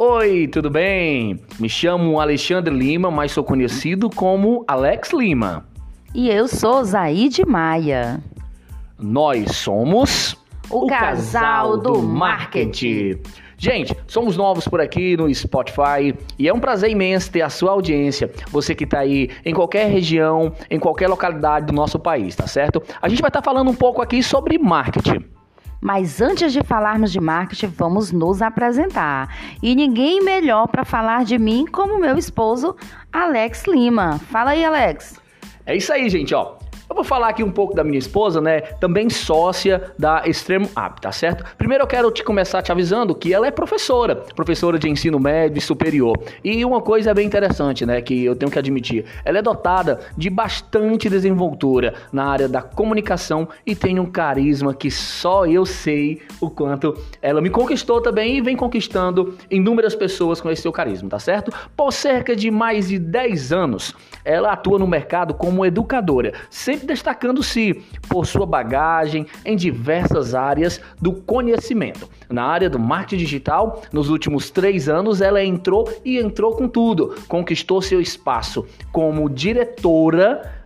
Oi, tudo bem? Me chamo Alexandre Lima, mas sou conhecido como Alex Lima. E eu sou Zaide Maia. Nós somos o, o casal, casal, do marketing. marketing. Gente, somos novos por aqui no Spotify e é um prazer imenso ter a sua audiência. Você que está aí em qualquer região, em qualquer localidade do nosso país, tá certo? A gente vai estar tá falando um pouco aqui sobre marketing. Mas antes de falarmos de marketing, vamos nos apresentar. E ninguém melhor para falar de mim como meu esposo, Alex Lima. Fala aí, Alex. É isso aí, gente, ó. Eu vou falar aqui um pouco da minha esposa, né? Também sócia da Extremo App, tá certo? Primeiro eu quero te começar te avisando que ela é professora, professora de ensino médio e superior. E uma coisa bem interessante, né? Que eu tenho que admitir, ela é dotada de bastante desenvoltura na área da comunicação e tem um carisma que só eu sei o quanto ela me conquistou também e vem conquistando inúmeras pessoas com esse seu carisma, tá certo? Por cerca de mais de 10 anos, ela atua no mercado como educadora, sempre destacando-se por sua bagagem em diversas áreas do conhecimento. Na área do marketing digital, nos últimos três anos, ela entrou e entrou com tudo, conquistou seu espaço como diretora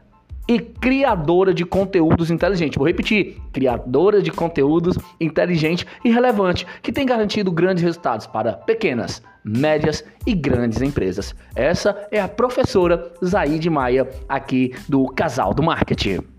e criadora de conteúdos inteligentes. Vou repetir: criadora de conteúdos inteligente e relevante, que tem garantido grandes resultados para pequenas, médias e grandes empresas. Essa é a professora Zaide Maia, aqui do Casal do Marketing.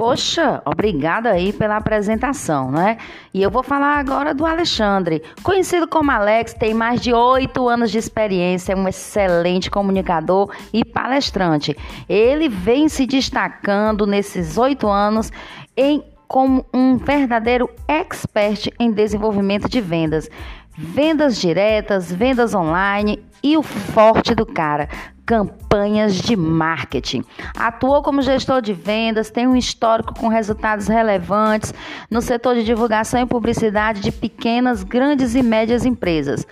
Poxa, obrigada aí pela apresentação, né? E eu vou falar agora do Alexandre. Conhecido como Alex, tem mais de oito anos de experiência, é um excelente comunicador e palestrante. Ele vem se destacando nesses oito anos em como um verdadeiro expert em desenvolvimento de vendas. Vendas diretas, vendas online e o forte do cara, campanhas de marketing. Atuou como gestor de vendas, tem um histórico com resultados relevantes no setor de divulgação e publicidade de pequenas, grandes e médias empresas.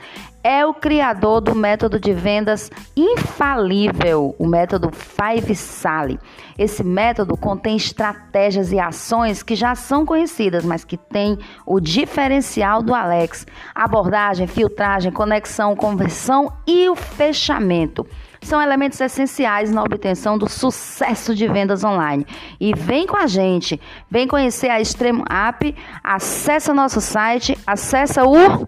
É o criador do método de vendas infalível, o método Five Sally. Esse método contém estratégias e ações que já são conhecidas, mas que tem o diferencial do Alex: abordagem, filtragem, conexão, conversão e o fechamento são elementos essenciais na obtenção do sucesso de vendas online. E vem com a gente, vem conhecer a Extremo App, acessa nosso site, acessa o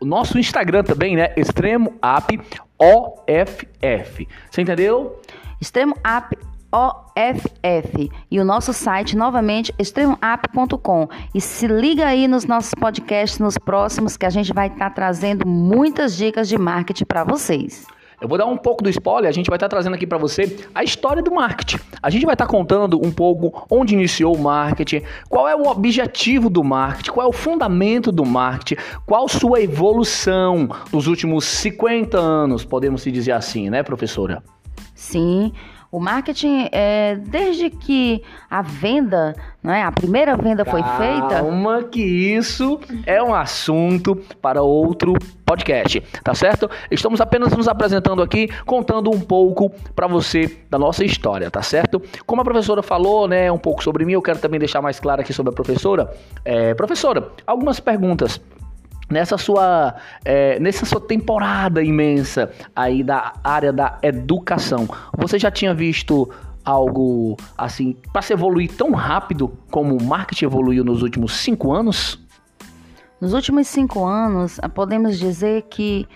o nosso Instagram também, né? Extremo App OFF. Você entendeu? Extremo App OFF e o nosso site novamente extremoapp.com e se liga aí nos nossos podcasts nos próximos que a gente vai estar tá trazendo muitas dicas de marketing para vocês. Eu vou dar um pouco do spoiler, a gente vai estar trazendo aqui para você a história do marketing. A gente vai estar contando um pouco onde iniciou o marketing, qual é o objetivo do marketing, qual é o fundamento do marketing, qual sua evolução nos últimos 50 anos, podemos se dizer assim, né, professora? Sim. O marketing, é, desde que a venda, não é, a primeira venda foi feita. Calma, que isso é um assunto para outro podcast, tá certo? Estamos apenas nos apresentando aqui, contando um pouco para você da nossa história, tá certo? Como a professora falou, né, um pouco sobre mim, eu quero também deixar mais claro aqui sobre a professora. É, professora, algumas perguntas nessa sua, é, nessa sua temporada imensa aí da área da educação, você já tinha visto algo assim para se evoluir tão rápido como o marketing evoluiu nos últimos cinco anos? Nos últimos cinco anos, podemos dizer que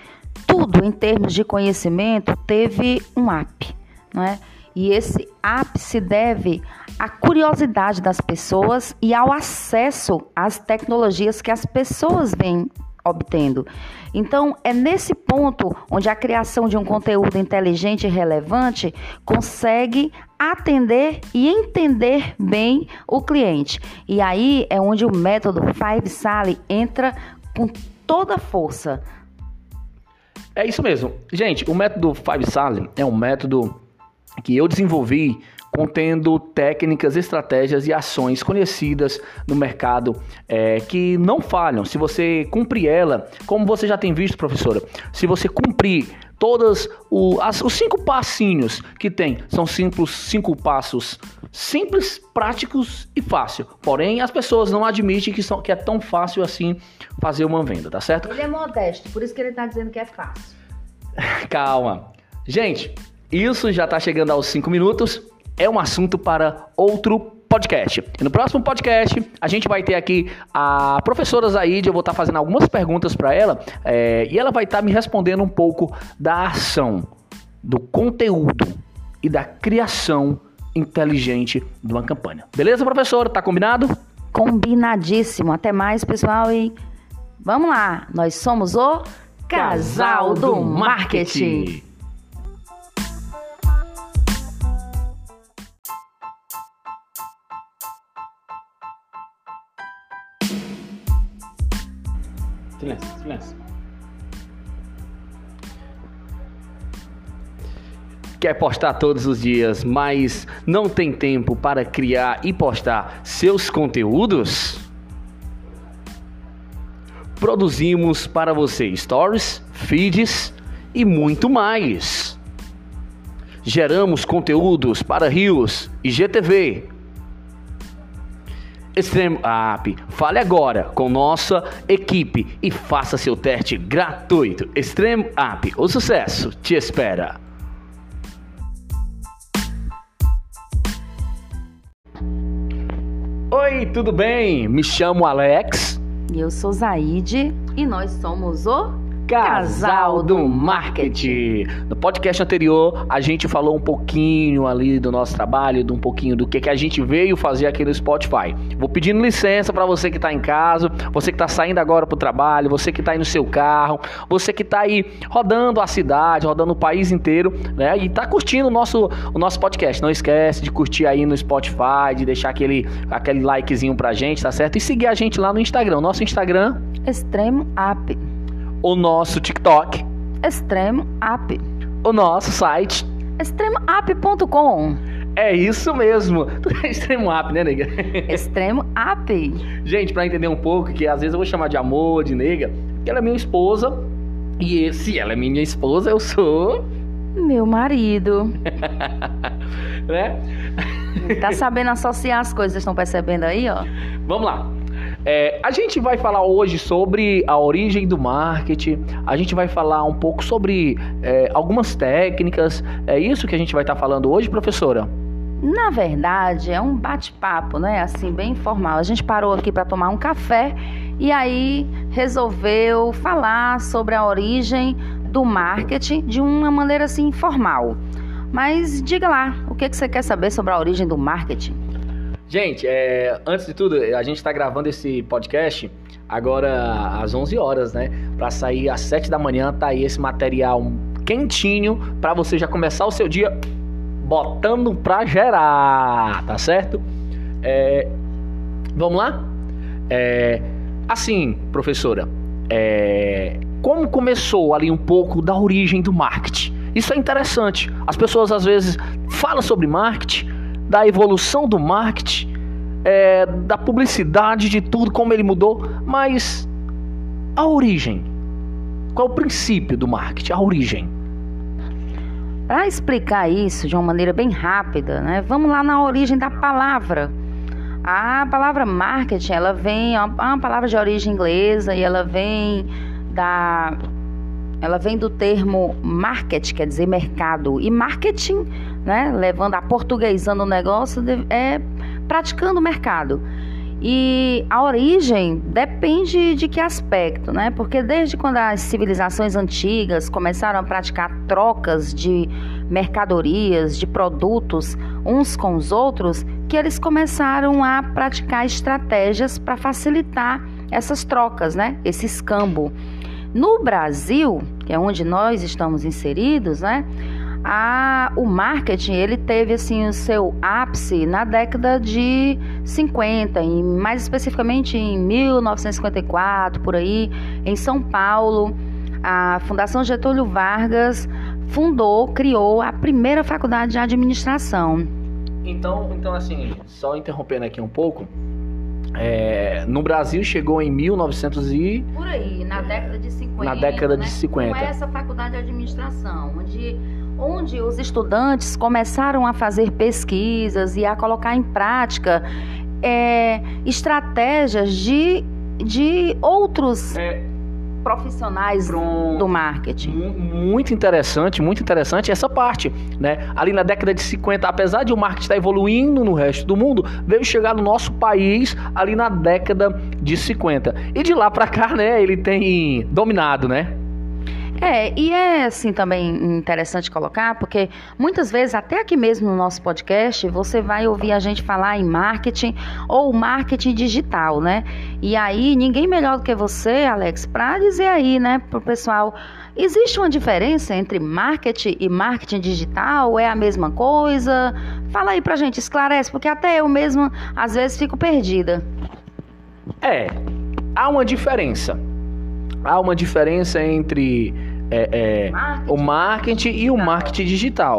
tudo em termos de conhecimento teve um app, não é? E esse se deve à curiosidade das pessoas e ao acesso às tecnologias que as pessoas vêm obtendo. Então, é nesse ponto onde a criação de um conteúdo inteligente e relevante consegue atender e entender bem o cliente. E aí é onde o método Five Sally entra com toda a força. É isso mesmo. Gente, o método Five Sally é um método que eu desenvolvi contendo técnicas, estratégias e ações conhecidas no mercado é, que não falham. Se você cumprir ela, como você já tem visto, professora, se você cumprir todas o, as, os cinco passinhos que tem, são simples, cinco passos simples, práticos e fácil. Porém, as pessoas não admitem que, são, que é tão fácil assim fazer uma venda, tá certo? Ele é modesto, por isso que ele está dizendo que é fácil. Calma. Gente, isso já está chegando aos cinco minutos é um assunto para outro podcast. E no próximo podcast, a gente vai ter aqui a professora Zaide, eu vou estar fazendo algumas perguntas para ela, é, e ela vai estar me respondendo um pouco da ação, do conteúdo e da criação inteligente de uma campanha. Beleza, professora? Tá combinado? Combinadíssimo. Até mais, pessoal, e vamos lá. Nós somos o Casal do Marketing. Silêncio, silêncio. Quer postar todos os dias, mas não tem tempo para criar e postar seus conteúdos? Produzimos para você stories, feeds e muito mais. Geramos conteúdos para Rios e Extremo App. Fale agora com nossa equipe e faça seu teste gratuito. Extremo App, o sucesso te espera. Oi, tudo bem? Me chamo Alex. Eu sou Zaide e nós somos o Casal do Marketing. No podcast anterior, a gente falou um pouquinho ali do nosso trabalho, de um pouquinho do que, que a gente veio fazer aqui no Spotify. Vou pedindo licença para você que está em casa, você que está saindo agora para o trabalho, você que está aí no seu carro, você que está aí rodando a cidade, rodando o país inteiro, né? E está curtindo o nosso, o nosso podcast. Não esquece de curtir aí no Spotify, de deixar aquele, aquele likezinho pra gente, tá certo? E seguir a gente lá no Instagram. Nosso Instagram... Extremo App o nosso TikTok, Extremo App, o nosso site, extremoapp.com. É isso mesmo. Extremo App, né, nega? Extremo App. Gente, para entender um pouco, que às vezes eu vou chamar de amor, de nega, que ela é minha esposa, e se ela é minha esposa, eu sou meu marido. né? Tá sabendo associar as coisas, estão percebendo aí, ó? Vamos lá. É, a gente vai falar hoje sobre a origem do marketing, a gente vai falar um pouco sobre é, algumas técnicas. É isso que a gente vai estar tá falando hoje, professora? Na verdade, é um bate-papo, né? Assim, bem informal. A gente parou aqui para tomar um café e aí resolveu falar sobre a origem do marketing de uma maneira assim informal. Mas diga lá, o que, que você quer saber sobre a origem do marketing? Gente, é, antes de tudo, a gente está gravando esse podcast agora às 11 horas, né? Para sair às 7 da manhã, tá aí esse material quentinho para você já começar o seu dia botando pra gerar, tá certo? É, vamos lá? É, assim, professora, é, como começou ali um pouco da origem do marketing? Isso é interessante. As pessoas às vezes falam sobre marketing, da evolução do marketing, é, da publicidade, de tudo, como ele mudou, mas a origem. Qual o princípio do marketing? A origem. Para explicar isso de uma maneira bem rápida, né, vamos lá na origem da palavra. A palavra marketing, ela vem, é uma palavra de origem inglesa e ela vem da ela vem do termo market, quer dizer mercado, e marketing, né, levando a portuguesando o negócio, é praticando o mercado. E a origem depende de que aspecto, né? Porque desde quando as civilizações antigas começaram a praticar trocas de mercadorias, de produtos uns com os outros, que eles começaram a praticar estratégias para facilitar essas trocas, né? Esse escambo. No Brasil, que é onde nós estamos inseridos, né? A, o marketing ele teve assim o seu ápice na década de 50, em, mais especificamente em 1954, por aí, em São Paulo. A Fundação Getúlio Vargas fundou, criou a primeira faculdade de administração. Então, então assim, só interrompendo aqui um pouco, é, no Brasil chegou em 1900 e... Por aí, na década de 50. Na década de né? 50. Com essa faculdade de administração, onde, onde os estudantes começaram a fazer pesquisas e a colocar em prática é, estratégias de, de outros É, profissionais Pronto. do marketing. Mu- Muito interessante, muito interessante essa parte, né? Ali na década de 50, apesar de o marketing estar evoluindo no resto do mundo, veio chegar no nosso país ali na década de 50. E de lá pra cá, né, ele tem dominado, né? É, e é assim também interessante colocar, porque muitas vezes, até aqui mesmo no nosso podcast, você vai ouvir a gente falar em marketing ou marketing digital, né? E aí, ninguém melhor do que você, Alex, para dizer aí, né, pro pessoal, existe uma diferença entre marketing e marketing digital? É a mesma coisa? Fala aí pra gente, esclarece, porque até eu mesmo às vezes fico perdida. É, há uma diferença. Há uma diferença entre é, é, Marketing o marketing e o marketing digital.